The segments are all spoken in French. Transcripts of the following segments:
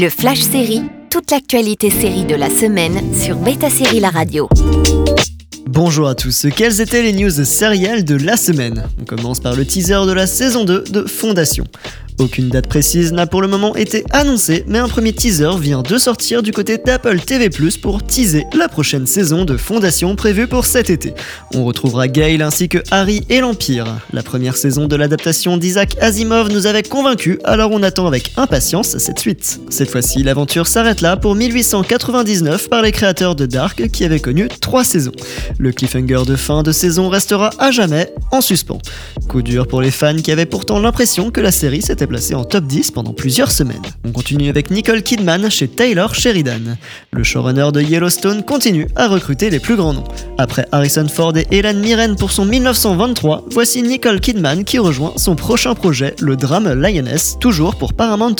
Le Flash Série, toute l'actualité série de la semaine sur Beta Série La Radio. Bonjour à tous, quelles étaient les news sérielles de la semaine? On commence par le teaser de la saison 2 de Fondation. Aucune date précise n'a pour le moment été annoncée, mais un premier teaser vient de sortir du côté d'Apple TV pour teaser la prochaine saison de Fondation prévue pour cet été. On retrouvera Gale ainsi que Harry et l'Empire. La première saison de l'adaptation d'Isaac Asimov nous avait convaincus, alors on attend avec impatience cette suite. Cette fois-ci, l'aventure s'arrête là pour 1899 par les créateurs de Dark qui avaient connu trois saisons. Le cliffhanger de fin de saison restera à jamais en suspens. Coup dur pour les fans qui avaient pourtant l'impression que la série s'était placé en top 10 pendant plusieurs semaines. On continue avec Nicole Kidman chez Taylor Sheridan. Le showrunner de Yellowstone continue à recruter les plus grands noms. Après Harrison Ford et Helen Mirren pour son 1923, voici Nicole Kidman qui rejoint son prochain projet, le drame Lioness, toujours pour Paramount+.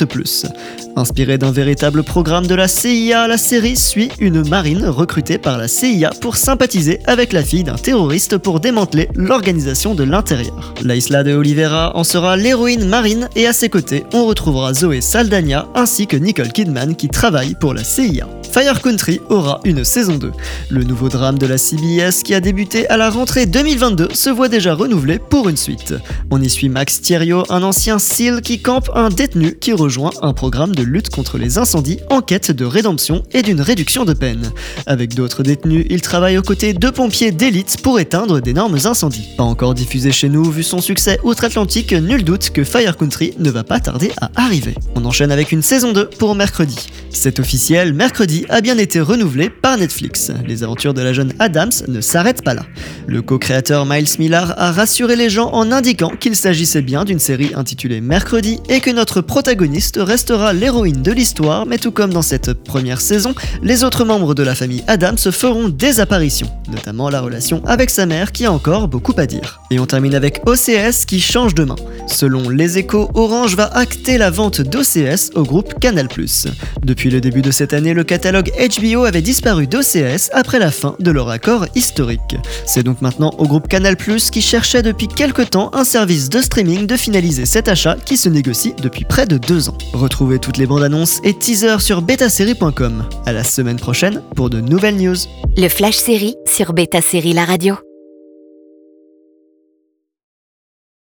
Inspiré d'un véritable programme de la CIA, la série suit une marine recrutée par la CIA pour sympathiser avec la fille d'un terroriste pour démanteler l'organisation de l'intérieur. La Isla de Oliveira en sera l'héroïne marine et à ses côtés, on retrouvera Zoé Saldana ainsi que Nicole Kidman qui travaille pour la CIA. Fire Country aura une saison 2. Le nouveau drame de la Qui a débuté à la rentrée 2022 se voit déjà renouvelé pour une suite. On y suit Max Thierry, un ancien SEAL qui campe un détenu qui rejoint un programme de lutte contre les incendies en quête de rédemption et d'une réduction de peine. Avec d'autres détenus, il travaille aux côtés de pompiers d'élite pour éteindre d'énormes incendies. Pas encore diffusé chez nous, vu son succès outre-Atlantique, nul doute que Fire Country ne va pas tarder à arriver. On enchaîne avec une saison 2 pour mercredi. C'est officiel, mercredi a bien été renouvelé par Netflix. Les aventures de la jeune Adams ne s'arrêtent pas là. Le co-créateur Miles Millar a rassuré les gens en indiquant qu'il s'agissait bien d'une série intitulée Mercredi et que notre protagoniste restera l'héroïne de l'histoire, mais tout comme dans cette première saison, les autres membres de la famille Adams feront des apparitions, notamment la relation avec sa mère qui a encore beaucoup à dire. Et on termine avec OCS qui change de main. Selon les échos, Orange va acter la vente d'OCS au groupe Canal+. Depuis le début de cette année, le catalogue HBO avait disparu d'OCS après la fin de leur accord historique. C'est donc maintenant au groupe Canal+, qui cherchait depuis quelque temps un service de streaming de finaliser cet achat qui se négocie depuis près de deux ans. Retrouvez toutes les bandes annonces et teasers sur betasérie.com. À la semaine prochaine pour de nouvelles news. Le Flash Série sur Beta Série La Radio.